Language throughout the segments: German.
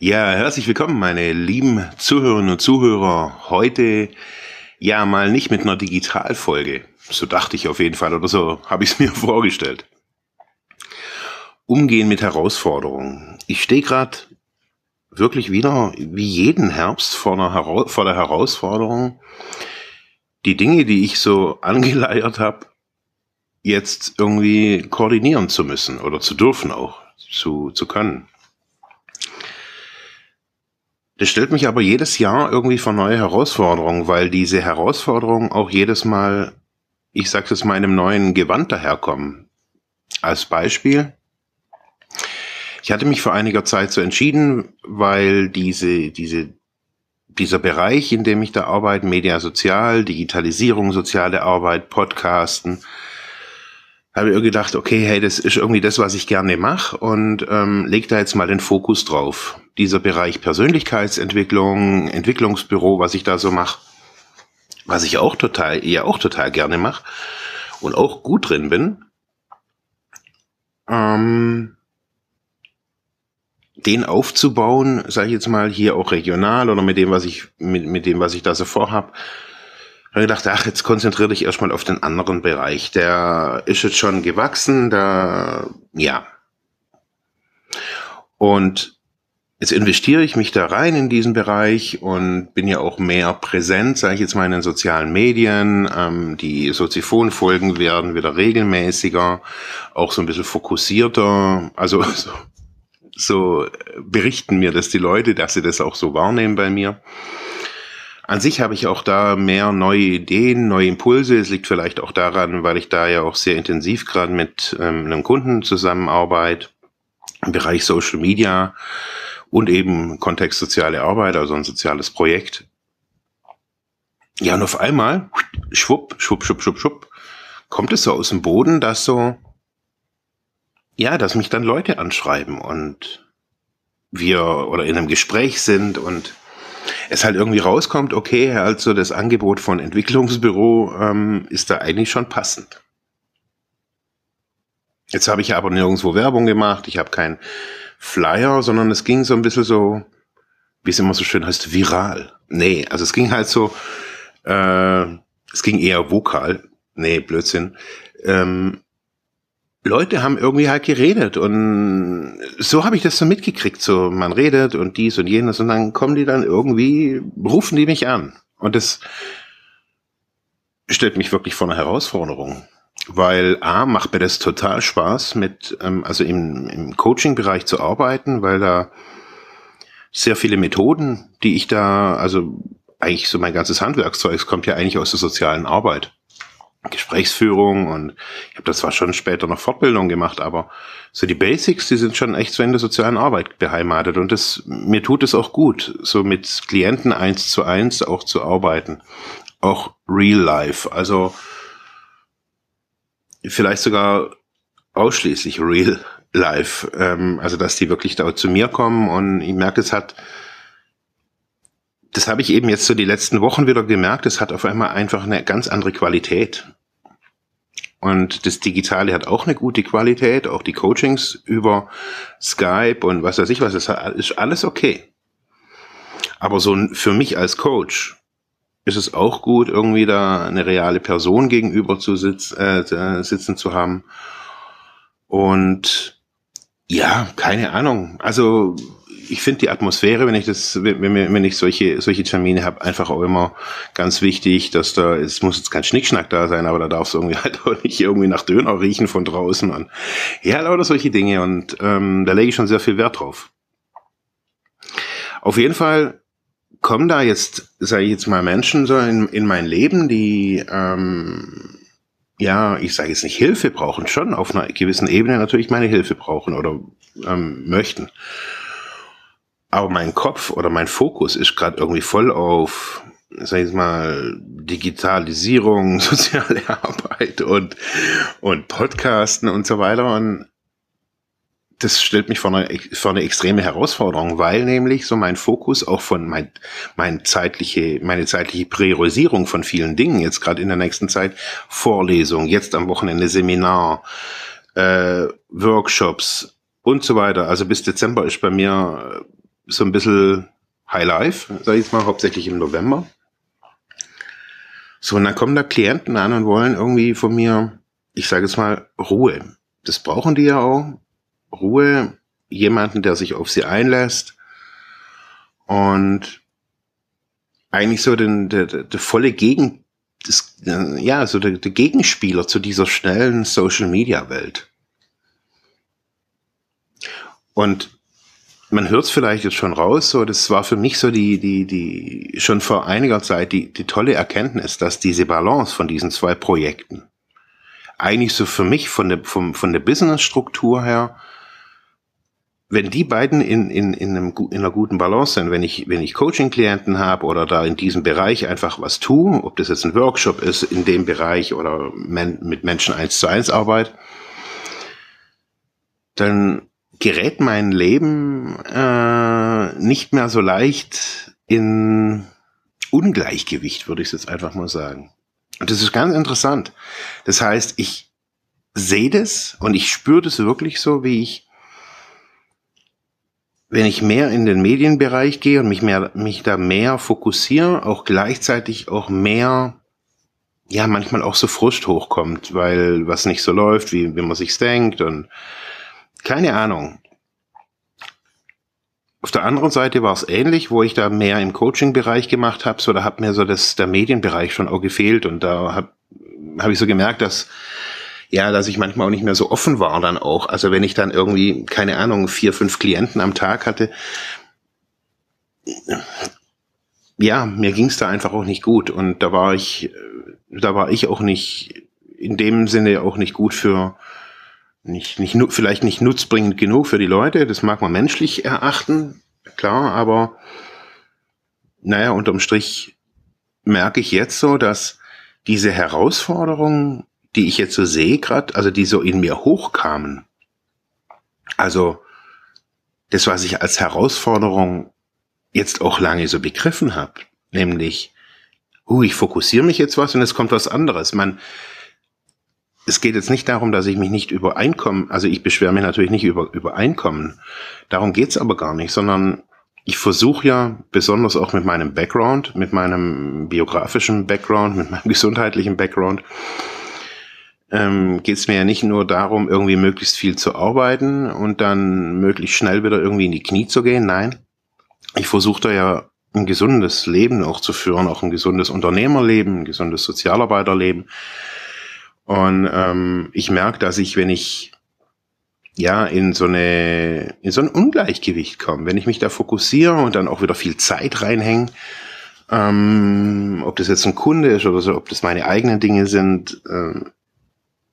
Ja, herzlich willkommen, meine lieben Zuhörerinnen und Zuhörer. Heute ja mal nicht mit einer Digitalfolge. So dachte ich auf jeden Fall oder so habe ich es mir vorgestellt. Umgehen mit Herausforderungen. Ich stehe gerade wirklich wieder wie jeden Herbst vor, einer vor der Herausforderung, die Dinge, die ich so angeleiert habe, jetzt irgendwie koordinieren zu müssen oder zu dürfen auch, zu, zu können. Das stellt mich aber jedes Jahr irgendwie vor neue Herausforderungen, weil diese Herausforderungen auch jedes Mal, ich sag's jetzt mal, in einem neuen Gewand daherkommen. Als Beispiel, ich hatte mich vor einiger Zeit so entschieden, weil diese, diese, dieser Bereich, in dem ich da arbeite, Media Sozial, Digitalisierung, soziale Arbeit, Podcasten, habe ich gedacht, okay, hey, das ist irgendwie das, was ich gerne mache und ähm, leg da jetzt mal den Fokus drauf. Dieser Bereich Persönlichkeitsentwicklung, Entwicklungsbüro, was ich da so mache, was ich auch total, eher auch total gerne mache und auch gut drin bin, ähm, den aufzubauen, sage ich jetzt mal, hier auch regional oder mit dem, was ich, mit, mit dem, was ich da so vorhab, habe gedacht, ach, jetzt konzentriere dich erstmal auf den anderen Bereich. Der ist jetzt schon gewachsen, da, ja. Und jetzt investiere ich mich da rein in diesen Bereich und bin ja auch mehr präsent, sage ich jetzt mal, in den sozialen Medien. Ähm, die Soziphon-Folgen werden wieder regelmäßiger, auch so ein bisschen fokussierter. Also so, so berichten mir das die Leute, dass sie das auch so wahrnehmen bei mir. An sich habe ich auch da mehr neue Ideen, neue Impulse. Es liegt vielleicht auch daran, weil ich da ja auch sehr intensiv gerade mit ähm, einem Kunden zusammenarbeite im Bereich Social Media und eben Kontext soziale Arbeit, also ein soziales Projekt. Ja, und auf einmal, schwupp, schwupp, schwupp, schwupp, schwupp, kommt es so aus dem Boden, dass so, ja, dass mich dann Leute anschreiben und wir oder in einem Gespräch sind und es halt irgendwie rauskommt, okay, also das Angebot von Entwicklungsbüro ähm, ist da eigentlich schon passend. Jetzt habe ich aber nirgendwo Werbung gemacht, ich habe keinen Flyer, sondern es ging so ein bisschen so, wie es immer so schön heißt, viral. Nee, also es ging halt so, äh, es ging eher vokal. Nee, Blödsinn. Ähm, Leute haben irgendwie halt geredet und so habe ich das so mitgekriegt. So, man redet und dies und jenes und dann kommen die dann irgendwie, rufen die mich an. Und das stellt mich wirklich vor eine Herausforderung. Weil A, macht mir das total Spaß, mit, ähm, also im, im Coaching-Bereich zu arbeiten, weil da sehr viele Methoden, die ich da, also eigentlich so mein ganzes Handwerkszeug, kommt ja eigentlich aus der sozialen Arbeit. Gesprächsführung und ich habe das zwar schon später noch Fortbildung gemacht, aber so die Basics, die sind schon echt so in der sozialen Arbeit beheimatet und das mir tut es auch gut, so mit Klienten eins zu eins auch zu arbeiten, auch real life, also vielleicht sogar ausschließlich real life, ähm, also dass die wirklich da zu mir kommen und ich merke, es hat das habe ich eben jetzt so die letzten Wochen wieder gemerkt, es hat auf einmal einfach eine ganz andere Qualität. Und das Digitale hat auch eine gute Qualität, auch die Coachings über Skype und was weiß ich was, das ist alles okay. Aber so für mich als Coach ist es auch gut, irgendwie da eine reale Person gegenüber zu sitz, äh, sitzen zu haben. Und ja, keine Ahnung. Also ich finde die Atmosphäre, wenn ich das, wenn, wenn ich solche, solche Termine habe, einfach auch immer ganz wichtig, dass da, es muss jetzt kein Schnickschnack da sein, aber da darf es irgendwie halt auch nicht irgendwie nach Döner riechen von draußen und ja, lauter solche Dinge und ähm, da lege ich schon sehr viel Wert drauf. Auf jeden Fall kommen da jetzt, sage ich jetzt mal, Menschen so in, in mein Leben, die ähm, ja, ich sage jetzt nicht Hilfe brauchen, schon auf einer gewissen Ebene natürlich meine Hilfe brauchen oder ähm, möchten. Aber mein Kopf oder mein Fokus ist gerade irgendwie voll auf, sag ich mal, Digitalisierung, soziale Arbeit und, und Podcasten und so weiter. Und das stellt mich vor eine, vor eine extreme Herausforderung, weil nämlich so mein Fokus auch von mein, mein zeitliche, meine zeitliche Priorisierung von vielen Dingen jetzt gerade in der nächsten Zeit, Vorlesung, jetzt am Wochenende Seminar, äh, Workshops und so weiter. Also bis Dezember ist bei mir so ein bisschen High Life, sag ich jetzt mal, hauptsächlich im November. So, und dann kommen da Klienten an und wollen irgendwie von mir, ich sage jetzt mal, Ruhe. Das brauchen die ja auch. Ruhe, jemanden, der sich auf sie einlässt und eigentlich so den, der, der, volle Gegen, das, ja, so der, der Gegenspieler zu dieser schnellen Social Media Welt. Und man hört es vielleicht jetzt schon raus, so das war für mich so die, die, die schon vor einiger Zeit die, die tolle Erkenntnis, dass diese Balance von diesen zwei Projekten eigentlich so für mich von der, vom, von der Business-Struktur her wenn die beiden in, in, in, einem, in einer guten Balance sind, wenn ich, wenn ich Coaching-Klienten habe oder da in diesem Bereich einfach was tue, ob das jetzt ein Workshop ist in dem Bereich oder men, mit Menschen eins zu eins Arbeit, dann gerät mein Leben äh, nicht mehr so leicht in Ungleichgewicht, würde ich jetzt einfach mal sagen. Und das ist ganz interessant. Das heißt, ich sehe das und ich spüre das wirklich so, wie ich wenn ich mehr in den Medienbereich gehe und mich mehr, mich da mehr fokussiere, auch gleichzeitig auch mehr, ja, manchmal auch so Frust hochkommt, weil was nicht so läuft, wie, wie man sich's denkt und keine Ahnung. Auf der anderen Seite war es ähnlich, wo ich da mehr im Coaching-Bereich gemacht habe, so da hat mir so das der Medienbereich schon auch gefehlt und da habe hab ich so gemerkt, dass ja, dass ich manchmal auch nicht mehr so offen war dann auch. Also wenn ich dann irgendwie, keine Ahnung, vier, fünf Klienten am Tag hatte, ja, mir ging es da einfach auch nicht gut. Und da war ich, da war ich auch nicht, in dem Sinne auch nicht gut für, nicht, nicht, vielleicht nicht nutzbringend genug für die Leute. Das mag man menschlich erachten, klar, aber naja, unterm Strich merke ich jetzt so, dass diese Herausforderung die ich jetzt so sehe gerade, also die so in mir hochkamen. Also das, was ich als Herausforderung jetzt auch lange so begriffen habe, nämlich, uh, ich fokussiere mich jetzt was und es kommt was anderes. Man, es geht jetzt nicht darum, dass ich mich nicht über Einkommen, also ich beschwere mich natürlich nicht über, über Einkommen, darum geht's aber gar nicht, sondern ich versuche ja, besonders auch mit meinem Background, mit meinem biografischen Background, mit meinem gesundheitlichen Background, ähm, geht es mir ja nicht nur darum, irgendwie möglichst viel zu arbeiten und dann möglichst schnell wieder irgendwie in die Knie zu gehen. Nein, ich versuche da ja ein gesundes Leben auch zu führen, auch ein gesundes Unternehmerleben, ein gesundes Sozialarbeiterleben. Und ähm, ich merke, dass ich, wenn ich ja in so eine in so ein Ungleichgewicht komme, wenn ich mich da fokussiere und dann auch wieder viel Zeit reinhänge, ähm, ob das jetzt ein Kunde ist oder so, ob das meine eigenen Dinge sind, ähm,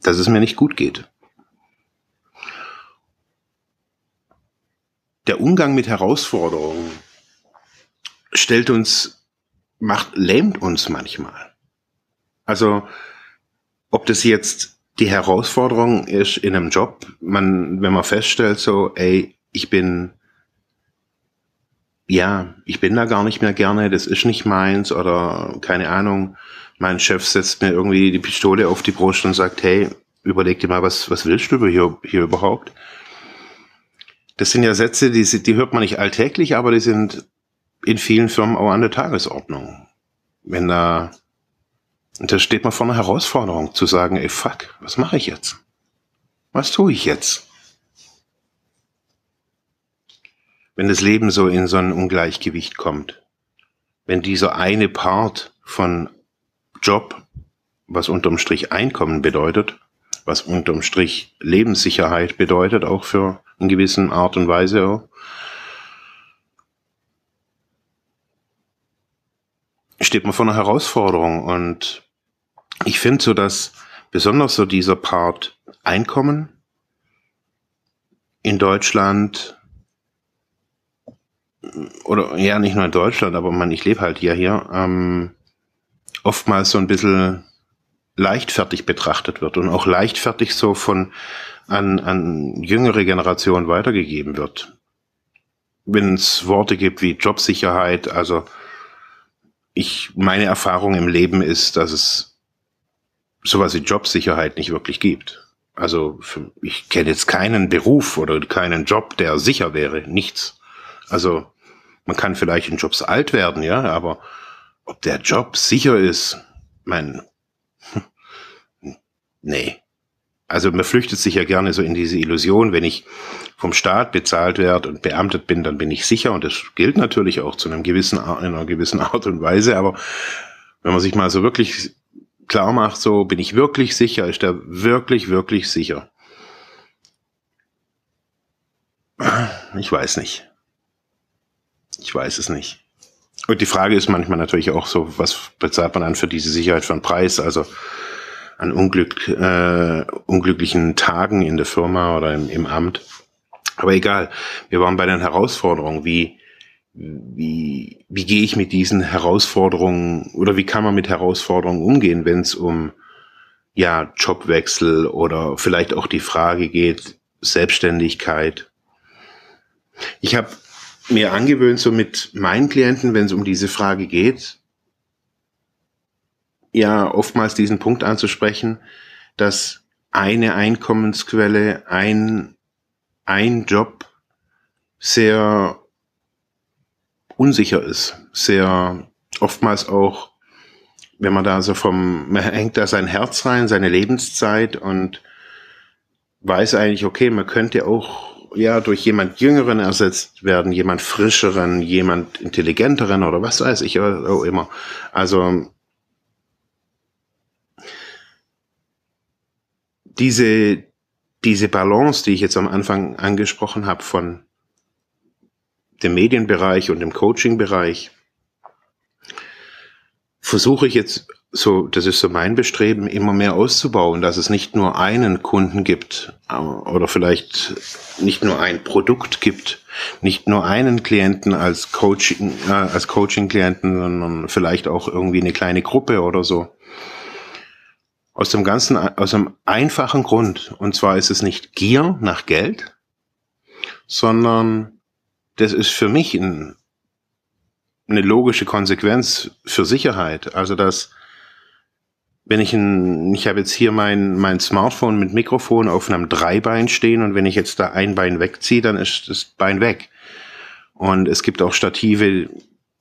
dass es mir nicht gut geht. Der Umgang mit Herausforderungen stellt uns, macht, lähmt uns manchmal. Also, ob das jetzt die Herausforderung ist in einem Job, man, wenn man feststellt, so, ey, ich bin, ja, ich bin da gar nicht mehr gerne, das ist nicht meins oder keine Ahnung, mein Chef setzt mir irgendwie die Pistole auf die Brust und sagt, hey, überleg dir mal, was, was willst du hier, hier überhaupt? Das sind ja Sätze, die, die hört man nicht alltäglich, aber die sind in vielen Firmen auch an der Tagesordnung. Wenn da, da steht man vor einer Herausforderung zu sagen, ey, fuck, was mache ich jetzt? Was tue ich jetzt? Wenn das Leben so in so ein Ungleichgewicht kommt, wenn dieser eine Part von Job, was unterm Strich Einkommen bedeutet, was unterm Strich Lebenssicherheit bedeutet, auch für in gewissen Art und Weise auch. steht man vor einer Herausforderung und ich finde so, dass besonders so dieser Part Einkommen in Deutschland oder ja, nicht nur in Deutschland, aber man, ich lebe halt ja hier, ähm, oftmals so ein bisschen leichtfertig betrachtet wird und auch leichtfertig so von an, an jüngere Generationen weitergegeben wird. Wenn es Worte gibt wie Jobsicherheit, also ich, meine Erfahrung im Leben ist, dass es sowas wie Jobsicherheit nicht wirklich gibt. Also für, ich kenne jetzt keinen Beruf oder keinen Job, der sicher wäre. Nichts. Also man kann vielleicht in Jobs alt werden, ja, aber ob der Job sicher ist, mein, nee. Also man flüchtet sich ja gerne so in diese Illusion, wenn ich vom Staat bezahlt werde und beamtet bin, dann bin ich sicher und das gilt natürlich auch zu einem gewissen, in einer gewissen Art und Weise, aber wenn man sich mal so wirklich klar macht, so bin ich wirklich sicher, ist der wirklich, wirklich sicher. Ich weiß nicht. Ich weiß es nicht. Und die Frage ist manchmal natürlich auch so, was bezahlt man dann für diese Sicherheit für einen Preis? Also an Unglück, äh, unglücklichen Tagen in der Firma oder im, im Amt. Aber egal, wir waren bei den Herausforderungen. Wie, wie, wie gehe ich mit diesen Herausforderungen oder wie kann man mit Herausforderungen umgehen, wenn es um ja, Jobwechsel oder vielleicht auch die Frage geht, Selbstständigkeit. Ich habe mir angewöhnt, so mit meinen Klienten, wenn es um diese Frage geht, ja oftmals diesen Punkt anzusprechen, dass eine Einkommensquelle, ein, ein Job sehr unsicher ist, sehr oftmals auch, wenn man da so vom, man hängt da sein Herz rein, seine Lebenszeit und weiß eigentlich, okay, man könnte auch ja durch jemand Jüngeren ersetzt werden, jemand Frischeren, jemand Intelligenteren oder was weiß ich auch immer. Also diese, diese Balance, die ich jetzt am Anfang angesprochen habe von dem Medienbereich und dem Coaching-Bereich, versuche ich jetzt so, das ist so mein Bestreben, immer mehr auszubauen, dass es nicht nur einen Kunden gibt äh, oder vielleicht nicht nur ein Produkt gibt, nicht nur einen Klienten als Coaching, äh, als Coaching-Klienten, sondern vielleicht auch irgendwie eine kleine Gruppe oder so. Aus dem ganzen, aus einem einfachen Grund. Und zwar ist es nicht Gier nach Geld, sondern das ist für mich ein, eine logische Konsequenz für Sicherheit. Also dass wenn ich ein, ich habe jetzt hier mein, mein Smartphone mit Mikrofon auf einem Dreibein stehen und wenn ich jetzt da ein Bein wegziehe, dann ist das Bein weg. Und es gibt auch Stative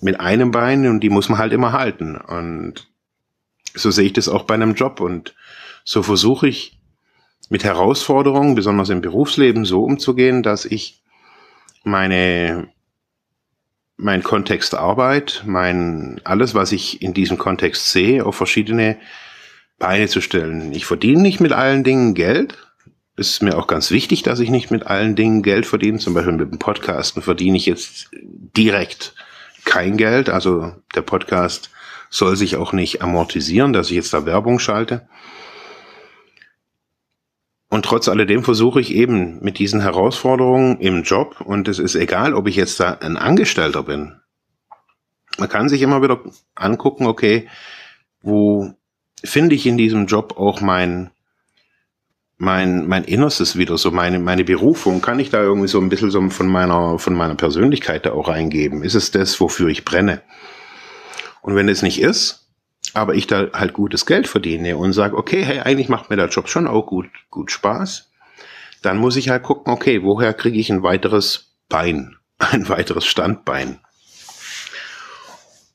mit einem Bein und die muss man halt immer halten. Und so sehe ich das auch bei einem Job. Und so versuche ich mit Herausforderungen, besonders im Berufsleben, so umzugehen, dass ich meine, mein Kontext Arbeit, mein, alles, was ich in diesem Kontext sehe, auf verschiedene Beine zu stellen. Ich verdiene nicht mit allen Dingen Geld. Ist mir auch ganz wichtig, dass ich nicht mit allen Dingen Geld verdiene. Zum Beispiel mit dem Podcasten verdiene ich jetzt direkt kein Geld. Also der Podcast soll sich auch nicht amortisieren, dass ich jetzt da Werbung schalte. Und trotz alledem versuche ich eben mit diesen Herausforderungen im Job, und es ist egal, ob ich jetzt da ein Angestellter bin. Man kann sich immer wieder angucken, okay, wo finde ich in diesem Job auch mein, mein, mein Innerstes wieder, so meine, meine Berufung. Kann ich da irgendwie so ein bisschen so von meiner, von meiner Persönlichkeit da auch eingeben? Ist es das, wofür ich brenne? Und wenn es nicht ist, aber ich da halt gutes Geld verdiene und sage, okay, hey, eigentlich macht mir der Job schon auch gut, gut Spaß, dann muss ich halt gucken, okay, woher kriege ich ein weiteres Bein, ein weiteres Standbein?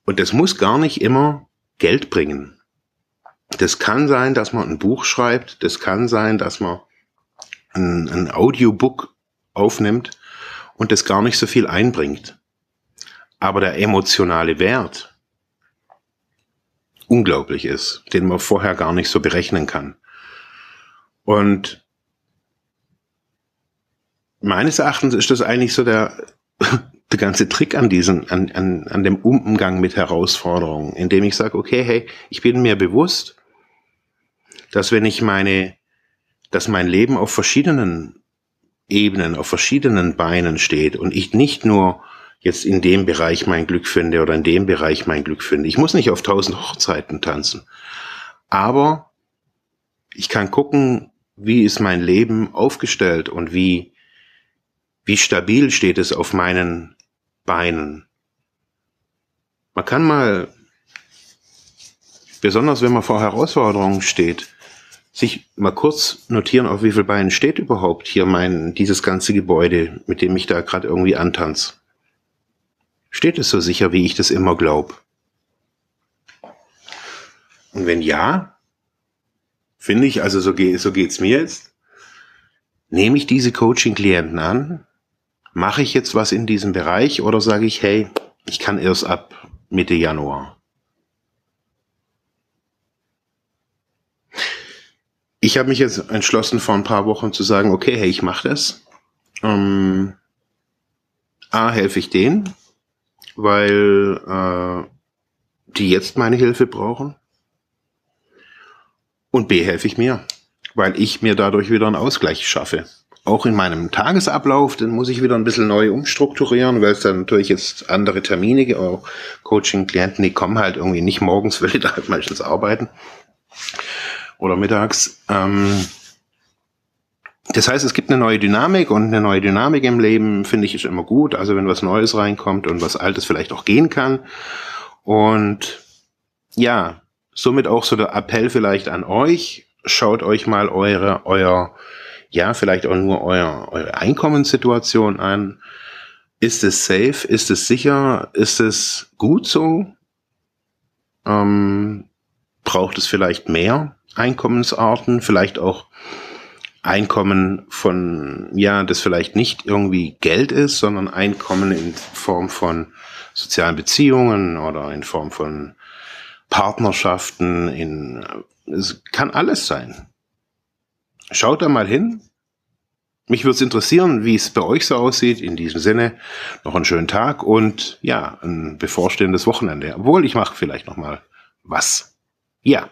Und das muss gar nicht immer Geld bringen. Das kann sein, dass man ein Buch schreibt, das kann sein, dass man ein, ein Audiobook aufnimmt und das gar nicht so viel einbringt. Aber der emotionale Wert unglaublich ist, den man vorher gar nicht so berechnen kann. Und meines Erachtens ist das eigentlich so der, der ganze Trick an diesem, an, an, an dem Umgang mit Herausforderungen, indem ich sage, okay, hey, ich bin mir bewusst, dass wenn ich meine, dass mein Leben auf verschiedenen Ebenen, auf verschiedenen Beinen steht und ich nicht nur jetzt in dem Bereich mein Glück finde oder in dem Bereich mein Glück finde. Ich muss nicht auf tausend Hochzeiten tanzen. Aber ich kann gucken, wie ist mein Leben aufgestellt und wie, wie stabil steht es auf meinen Beinen. Man kann mal, besonders wenn man vor Herausforderungen steht, sich mal kurz notieren, auf wie viel Beinen steht überhaupt hier mein, dieses ganze Gebäude, mit dem ich da gerade irgendwie antanz. Steht es so sicher, wie ich das immer glaube? Und wenn ja, finde ich, also so, geht so geht's mir jetzt, nehme ich diese Coaching-Klienten an, mache ich jetzt was in diesem Bereich oder sage ich, hey, ich kann erst ab Mitte Januar. Ich habe mich jetzt entschlossen, vor ein paar Wochen zu sagen, okay, hey, ich mache das. Ähm, A, helfe ich denen, weil äh, die jetzt meine Hilfe brauchen. Und B, helfe ich mir, weil ich mir dadurch wieder einen Ausgleich schaffe. Auch in meinem Tagesablauf, den muss ich wieder ein bisschen neu umstrukturieren, weil es dann natürlich jetzt andere Termine gibt. Auch Coaching-Klienten, die kommen halt irgendwie nicht morgens, weil die da halt meistens arbeiten oder mittags. Ähm, das heißt, es gibt eine neue Dynamik und eine neue Dynamik im Leben finde ich ist immer gut. Also wenn was Neues reinkommt und was Altes vielleicht auch gehen kann. Und ja, somit auch so der Appell vielleicht an euch. Schaut euch mal eure, euer, ja, vielleicht auch nur euer, eure Einkommenssituation an. Ist es safe? Ist es sicher? Ist es gut so? Ähm, braucht es vielleicht mehr? Einkommensarten, vielleicht auch Einkommen von, ja, das vielleicht nicht irgendwie Geld ist, sondern Einkommen in Form von sozialen Beziehungen oder in Form von Partnerschaften, in, es kann alles sein. Schaut da mal hin. Mich würde es interessieren, wie es bei euch so aussieht. In diesem Sinne noch einen schönen Tag und ja, ein bevorstehendes Wochenende. Obwohl ich mache vielleicht noch mal was. Ja.